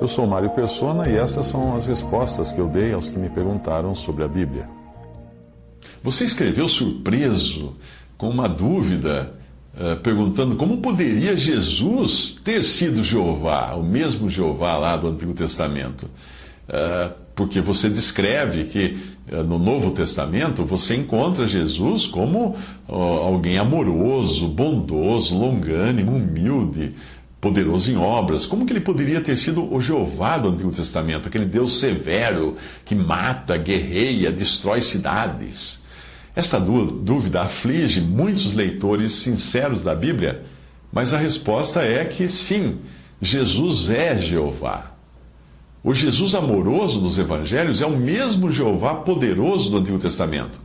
Eu sou Mário Persona e essas são as respostas que eu dei aos que me perguntaram sobre a Bíblia. Você escreveu surpreso, com uma dúvida, eh, perguntando como poderia Jesus ter sido Jeová, o mesmo Jeová lá do Antigo Testamento. Eh, porque você descreve que eh, no Novo Testamento você encontra Jesus como alguém amoroso, bondoso, longânimo, humilde, poderoso em obras. Como que ele poderia ter sido o Jeová do Antigo Testamento, aquele Deus severo que mata, guerreia, destrói cidades? Esta dúvida aflige muitos leitores sinceros da Bíblia, mas a resposta é que sim, Jesus é Jeová. O Jesus amoroso dos evangelhos é o mesmo Jeová poderoso do Antigo Testamento.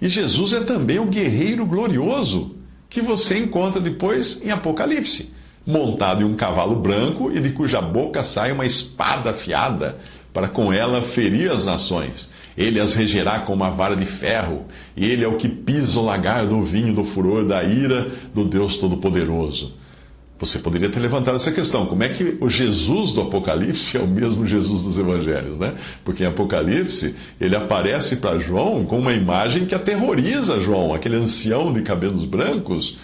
E Jesus é também o guerreiro glorioso que você encontra depois em Apocalipse, montado em um cavalo branco e de cuja boca sai uma espada afiada para com ela ferir as nações. Ele as regerá com uma vara de ferro, e ele é o que pisa o lagar do vinho do furor da ira do Deus Todo-Poderoso. Você poderia ter levantado essa questão: como é que o Jesus do Apocalipse é o mesmo Jesus dos Evangelhos, né? Porque em Apocalipse ele aparece para João com uma imagem que aterroriza João, aquele ancião de cabelos brancos.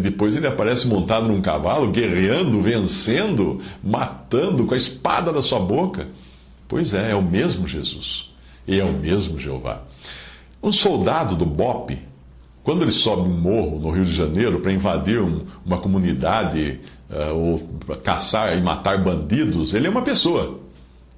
Depois ele aparece montado num cavalo, guerreando, vencendo, matando com a espada da sua boca. Pois é, é o mesmo Jesus. E é o mesmo Jeová. Um soldado do BOP, quando ele sobe um morro no Rio de Janeiro para invadir um, uma comunidade uh, ou caçar e matar bandidos, ele é uma pessoa,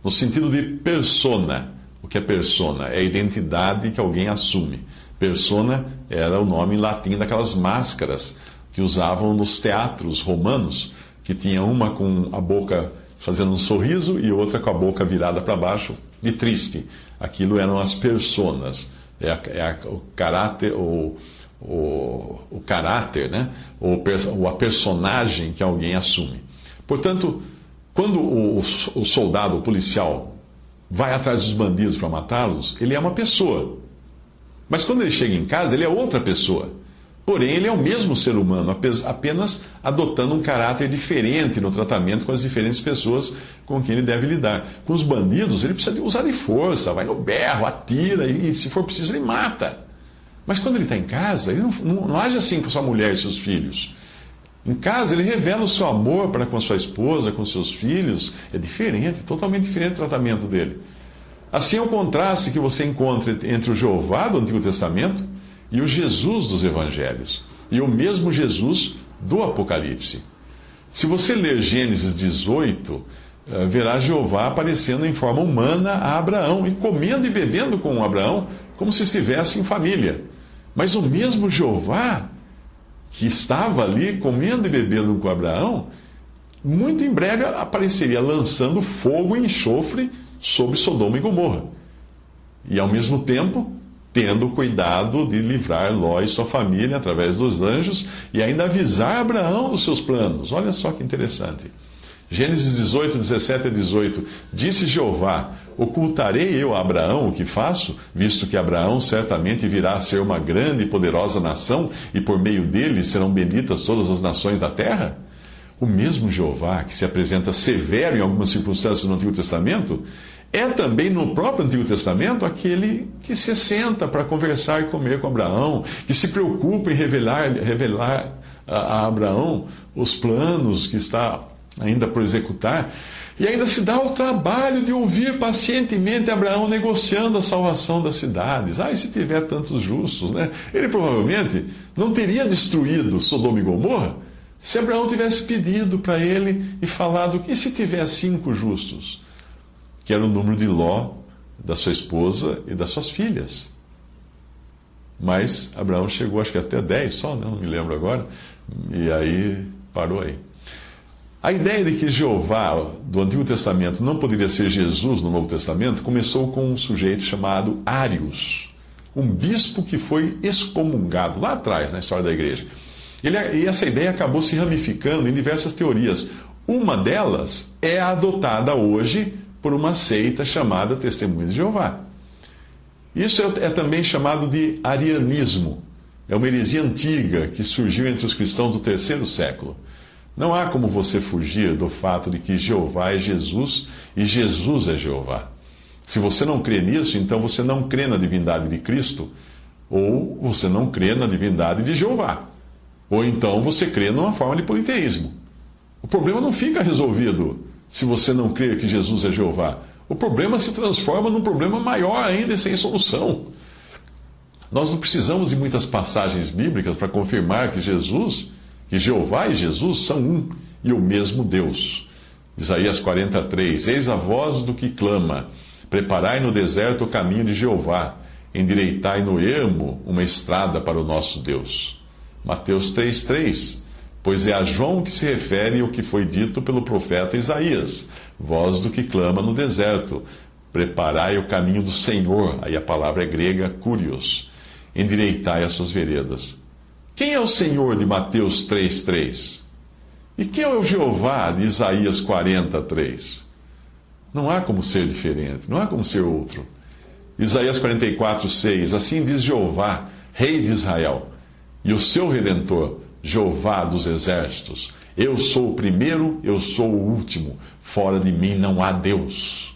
no sentido de persona. O que é persona? É a identidade que alguém assume. Persona era o nome em latim daquelas máscaras que usavam nos teatros romanos, que tinha uma com a boca fazendo um sorriso e outra com a boca virada para baixo, de triste. Aquilo eram as personas, é, a, é a, o caráter, o, o, o caráter, né? ou, ou a personagem que alguém assume. Portanto, quando o, o soldado, o policial, vai atrás dos bandidos para matá-los, ele é uma pessoa. Mas quando ele chega em casa, ele é outra pessoa. Porém, ele é o mesmo ser humano, apenas adotando um caráter diferente no tratamento com as diferentes pessoas com quem ele deve lidar. Com os bandidos, ele precisa usar de força, vai no berro, atira e, se for preciso, ele mata. Mas quando ele está em casa, ele não, não, não age assim com sua mulher e seus filhos. Em casa, ele revela o seu amor para com sua esposa, com seus filhos. É diferente, totalmente diferente o tratamento dele. Assim é o contraste que você encontra entre o Jeová do Antigo Testamento e o Jesus dos evangelhos, e o mesmo Jesus do Apocalipse. Se você ler Gênesis 18, eh, verá Jeová aparecendo em forma humana a Abraão e comendo e bebendo com Abraão, como se estivesse em família. Mas o mesmo Jeová que estava ali comendo e bebendo com Abraão, muito em breve apareceria lançando fogo e enxofre sobre Sodoma e Gomorra. E ao mesmo tempo tendo cuidado de livrar Ló e sua família através dos anjos e ainda avisar Abraão dos seus planos. Olha só que interessante. Gênesis 18, 17 a 18. Disse Jeová: Ocultarei eu a Abraão o que faço, visto que Abraão certamente virá a ser uma grande e poderosa nação, e por meio dele serão benditas todas as nações da terra? O mesmo Jeová, que se apresenta severo em algumas circunstâncias no Antigo Testamento, é também no próprio Antigo Testamento aquele que se senta para conversar e comer com Abraão, que se preocupa em revelar, revelar a, a Abraão os planos que está ainda por executar, e ainda se dá o trabalho de ouvir pacientemente Abraão negociando a salvação das cidades. Ah, e se tiver tantos justos, né? Ele provavelmente não teria destruído Sodoma e Gomorra se Abraão tivesse pedido para ele e falado: e se tiver cinco justos? Que era o número de Ló, da sua esposa e das suas filhas. Mas Abraão chegou, acho que até 10 só, né? não me lembro agora, e aí parou aí. A ideia de que Jeová do Antigo Testamento não poderia ser Jesus no Novo Testamento começou com um sujeito chamado Arius, um bispo que foi excomungado lá atrás na história da igreja. Ele, e essa ideia acabou se ramificando em diversas teorias. Uma delas é adotada hoje por uma seita chamada Testemunhas de Jeová. Isso é, é também chamado de arianismo. É uma heresia antiga que surgiu entre os cristãos do terceiro século. Não há como você fugir do fato de que Jeová é Jesus e Jesus é Jeová. Se você não crê nisso, então você não crê na divindade de Cristo, ou você não crê na divindade de Jeová. Ou então você crê numa forma de politeísmo. O problema não fica resolvido se você não crê que Jesus é Jeová. O problema se transforma num problema maior ainda e sem solução. Nós não precisamos de muitas passagens bíblicas para confirmar que Jesus, que Jeová e Jesus são um e o mesmo Deus. Isaías 43: Eis a voz do que clama: Preparai no deserto o caminho de Jeová, endireitai no ermo uma estrada para o nosso Deus. Mateus 3,3 Pois é a João que se refere o que foi dito pelo profeta Isaías, voz do que clama no deserto, preparai o caminho do Senhor, aí a palavra é grega, curios, endireitai as suas veredas. Quem é o Senhor de Mateus 3,3? E quem é o Jeová de Isaías 43? Não há como ser diferente, não há como ser outro. Isaías 44, 6 Assim diz Jeová, Rei de Israel e o seu redentor, Jeová dos exércitos. Eu sou o primeiro, eu sou o último. Fora de mim não há Deus.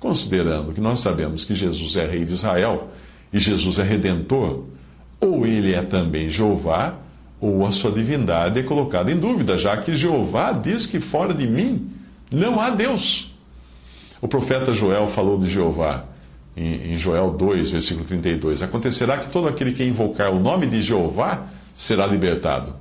Considerando que nós sabemos que Jesus é rei de Israel e Jesus é redentor, ou ele é também Jeová, ou a sua divindade é colocada em dúvida, já que Jeová diz que fora de mim não há Deus. O profeta Joel falou de Jeová em, Joel 2, versículo 32. Acontecerá que todo aquele que invocar o nome de Jeová será libertado.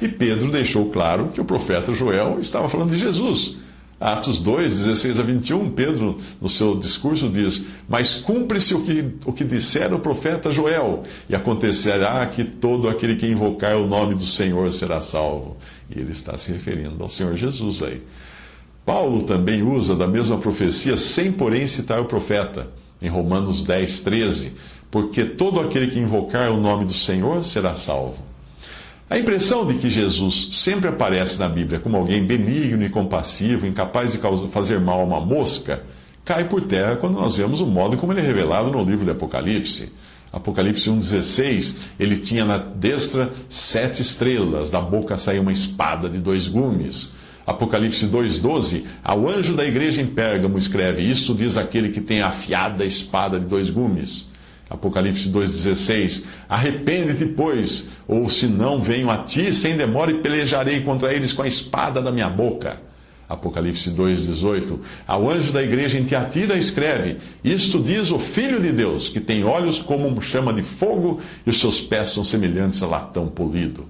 E Pedro deixou claro que o profeta Joel estava falando de Jesus. Atos 2, 16 a 21, Pedro, no seu discurso, diz: Mas cumpre-se o que, o que dissera o profeta Joel, e acontecerá que todo aquele que invocar o nome do Senhor será salvo. E ele está se referindo ao Senhor Jesus aí. Paulo também usa da mesma profecia, sem porém citar o profeta em Romanos 10, 13, porque todo aquele que invocar o nome do Senhor será salvo. A impressão de que Jesus sempre aparece na Bíblia como alguém benigno e compassivo, incapaz de fazer mal a uma mosca, cai por terra quando nós vemos o modo como ele é revelado no livro de Apocalipse. Apocalipse 1,16, ele tinha na destra sete estrelas, da boca saiu uma espada de dois gumes. Apocalipse 2,12, ao anjo da igreja em Pérgamo escreve: Isto diz aquele que tem a afiada espada de dois gumes. Apocalipse 2,16: Arrepende-te, pois, ou se não venho a ti sem demora e pelejarei contra eles com a espada da minha boca. Apocalipse 2,18: Ao anjo da igreja em Tiatira escreve: Isto diz o Filho de Deus, que tem olhos como chama de fogo e os seus pés são semelhantes a latão polido.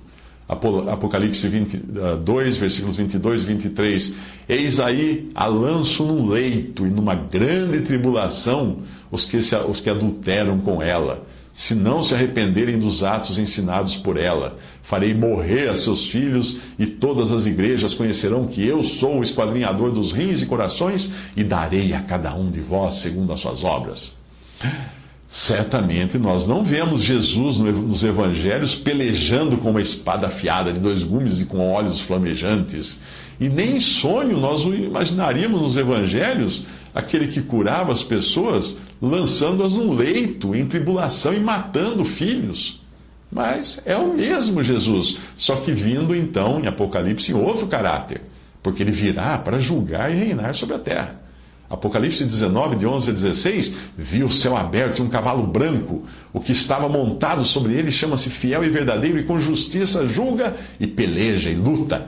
Apocalipse 22, ah, versículos 22 e 23. Eis aí a lanço num leito e numa grande tribulação os que, se, os que adulteram com ela, se não se arrependerem dos atos ensinados por ela. Farei morrer a seus filhos, e todas as igrejas conhecerão que eu sou o esquadrinhador dos rins e corações, e darei a cada um de vós segundo as suas obras. Certamente nós não vemos Jesus nos evangelhos pelejando com uma espada afiada de dois gumes e com olhos flamejantes. E nem em sonho nós o imaginaríamos nos evangelhos aquele que curava as pessoas lançando-as num leito, em tribulação e matando filhos. Mas é o mesmo Jesus, só que vindo então em Apocalipse em outro caráter, porque ele virá para julgar e reinar sobre a terra. Apocalipse 19, de 11 a 16, viu o céu aberto e um cavalo branco. O que estava montado sobre ele chama-se fiel e verdadeiro, e com justiça julga e peleja e luta.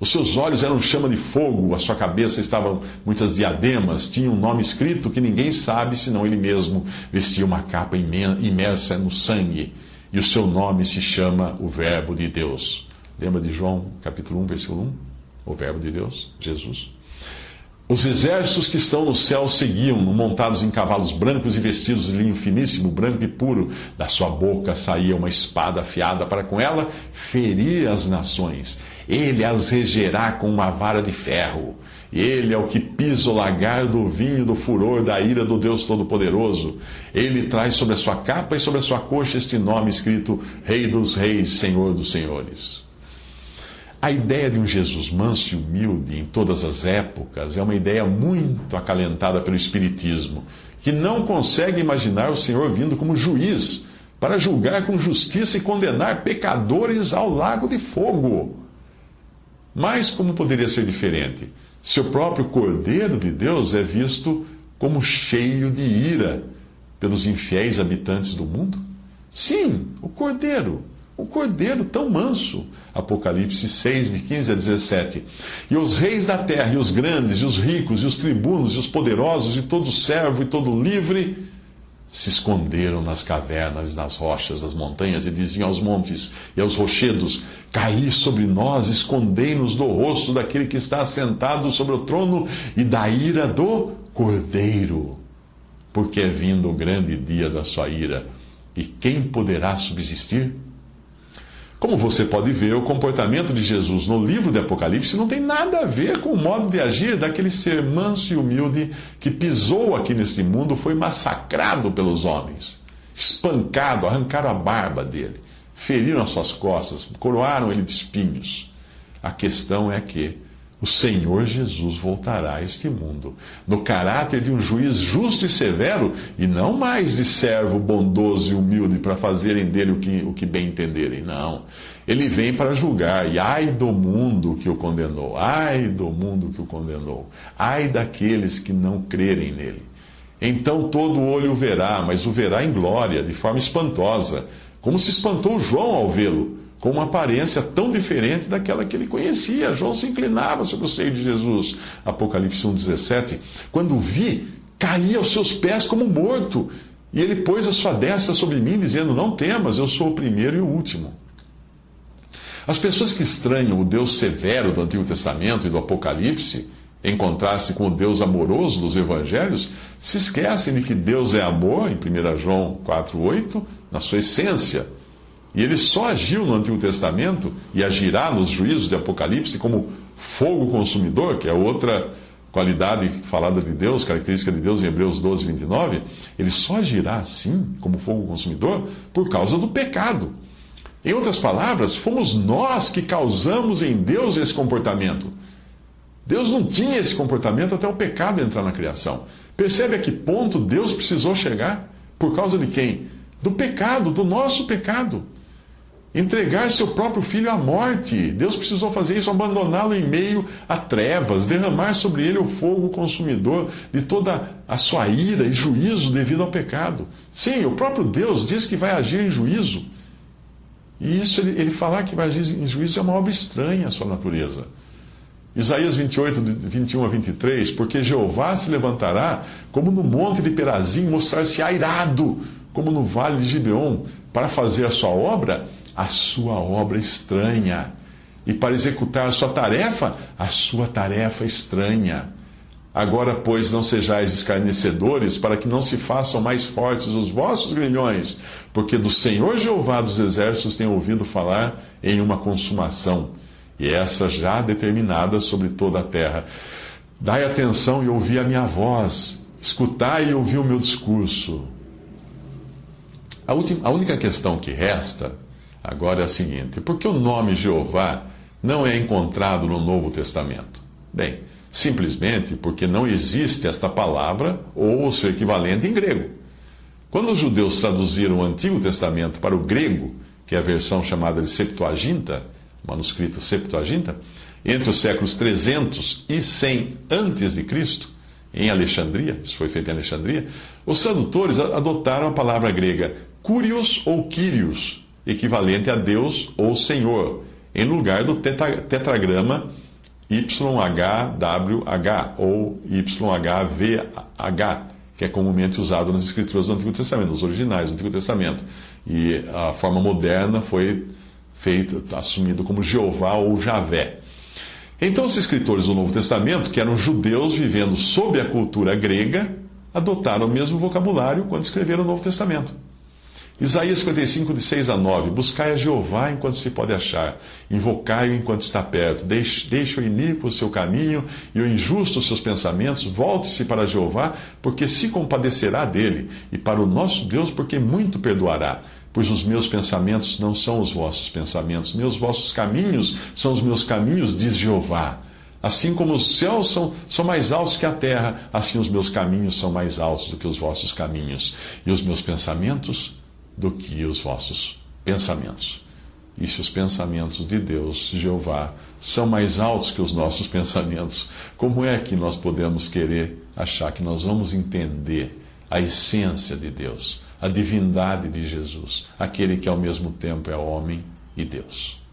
Os seus olhos eram chama de fogo, a sua cabeça estavam muitas diademas, tinha um nome escrito que ninguém sabe senão ele mesmo. Vestia uma capa imersa no sangue, e o seu nome se chama o Verbo de Deus. Lembra de João capítulo 1, versículo 1? O Verbo de Deus, Jesus. Os exércitos que estão no céu seguiam, montados em cavalos brancos e vestidos de linho finíssimo, branco e puro. Da sua boca saía uma espada afiada para com ela ferir as nações. Ele as regerá com uma vara de ferro. Ele é o que pisa o lagar do vinho do furor da ira do Deus Todo-Poderoso. Ele traz sobre a sua capa e sobre a sua coxa este nome escrito Rei dos Reis, Senhor dos Senhores. A ideia de um Jesus manso e humilde em todas as épocas é uma ideia muito acalentada pelo Espiritismo, que não consegue imaginar o Senhor vindo como juiz para julgar com justiça e condenar pecadores ao lago de fogo. Mas como poderia ser diferente? Seu próprio Cordeiro de Deus é visto como cheio de ira pelos infiéis habitantes do mundo? Sim, o Cordeiro o cordeiro tão manso. Apocalipse 6, de 15 a 17. E os reis da terra, e os grandes, e os ricos, e os tribunos, e os poderosos, e todo servo e todo livre, se esconderam nas cavernas, nas rochas, nas montanhas, e diziam aos montes e aos rochedos: Caí sobre nós, escondei-nos do rosto daquele que está sentado sobre o trono e da ira do cordeiro. Porque é vindo o grande dia da sua ira. E quem poderá subsistir? Como você pode ver, o comportamento de Jesus no livro de Apocalipse não tem nada a ver com o modo de agir daquele ser manso e humilde que pisou aqui neste mundo, foi massacrado pelos homens, espancado, arrancaram a barba dele, feriram as suas costas, coroaram ele de espinhos. A questão é que o Senhor Jesus voltará a este mundo, no caráter de um juiz justo e severo, e não mais de servo bondoso e humilde para fazerem dele o que, o que bem entenderem. Não. Ele vem para julgar, e ai do mundo que o condenou, ai do mundo que o condenou, ai daqueles que não crerem nele. Então todo olho o verá, mas o verá em glória, de forma espantosa, como se espantou João ao vê-lo com uma aparência tão diferente daquela que ele conhecia. João se inclinava sobre o seio de Jesus. Apocalipse 1,17. Quando vi, caí aos seus pés como morto. E ele pôs a sua destra sobre mim, dizendo: Não temas, eu sou o primeiro e o último. As pessoas que estranham o Deus severo do Antigo Testamento e do Apocalipse, em contraste com o Deus amoroso dos Evangelhos, se esquecem de que Deus é amor, em 1 João 4,8, na sua essência e ele só agiu no Antigo Testamento e agirá nos juízos de Apocalipse como fogo consumidor, que é outra qualidade falada de Deus, característica de Deus em Hebreus 12, 29. Ele só agirá assim, como fogo consumidor, por causa do pecado. Em outras palavras, fomos nós que causamos em Deus esse comportamento. Deus não tinha esse comportamento até o pecado entrar na criação. Percebe a que ponto Deus precisou chegar? Por causa de quem? Do pecado, do nosso pecado entregar seu próprio filho à morte. Deus precisou fazer isso, abandoná-lo em meio a trevas, derramar sobre ele o fogo consumidor de toda a sua ira e juízo devido ao pecado. Sim, o próprio Deus diz que vai agir em juízo. E isso, ele, ele falar que vai agir em juízo é uma obra estranha à sua natureza. Isaías 28, 21 a 23, porque Jeová se levantará como no monte de Perazim, mostrar-se airado, como no vale de Gibeon, para fazer a sua obra a sua obra estranha, e para executar a sua tarefa, a sua tarefa estranha. Agora, pois, não sejais escarnecedores, para que não se façam mais fortes os vossos grilhões, porque do Senhor Jeová dos Exércitos tenho ouvido falar em uma consumação, e essa já determinada sobre toda a terra. Dai atenção e ouvi a minha voz, escutai e ouvi o meu discurso. A, última, a única questão que resta Agora é a seguinte: por que o nome Jeová não é encontrado no Novo Testamento? Bem, simplesmente porque não existe esta palavra ou o seu equivalente em grego. Quando os judeus traduziram o Antigo Testamento para o grego, que é a versão chamada de Septuaginta, manuscrito Septuaginta, entre os séculos 300 e 100 antes de Cristo, em Alexandria, isso foi feito em Alexandria, os tradutores adotaram a palavra grega curios ou kyrios, equivalente a Deus ou Senhor, em lugar do tetragrama YHWH ou YHVH, que é comumente usado nas escrituras do Antigo Testamento, nos originais do Antigo Testamento. E a forma moderna foi feita, assumido como Jeová ou Javé. Então, os escritores do Novo Testamento, que eram judeus vivendo sob a cultura grega, adotaram o mesmo vocabulário quando escreveram o Novo Testamento. Isaías 55, de 6 a 9. Buscai a Jeová enquanto se pode achar, invocai-o enquanto está perto, deixe, deixe o iníquo o seu caminho e o injusto os seus pensamentos, volte-se para Jeová, porque se compadecerá dele, e para o nosso Deus, porque muito perdoará. Pois os meus pensamentos não são os vossos pensamentos, nem os vossos caminhos são os meus caminhos, diz Jeová. Assim como os céus são, são mais altos que a terra, assim os meus caminhos são mais altos do que os vossos caminhos, e os meus pensamentos do que os vossos pensamentos. E se os pensamentos de Deus, Jeová, são mais altos que os nossos pensamentos, como é que nós podemos querer achar que nós vamos entender a essência de Deus, a divindade de Jesus, aquele que ao mesmo tempo é homem e Deus?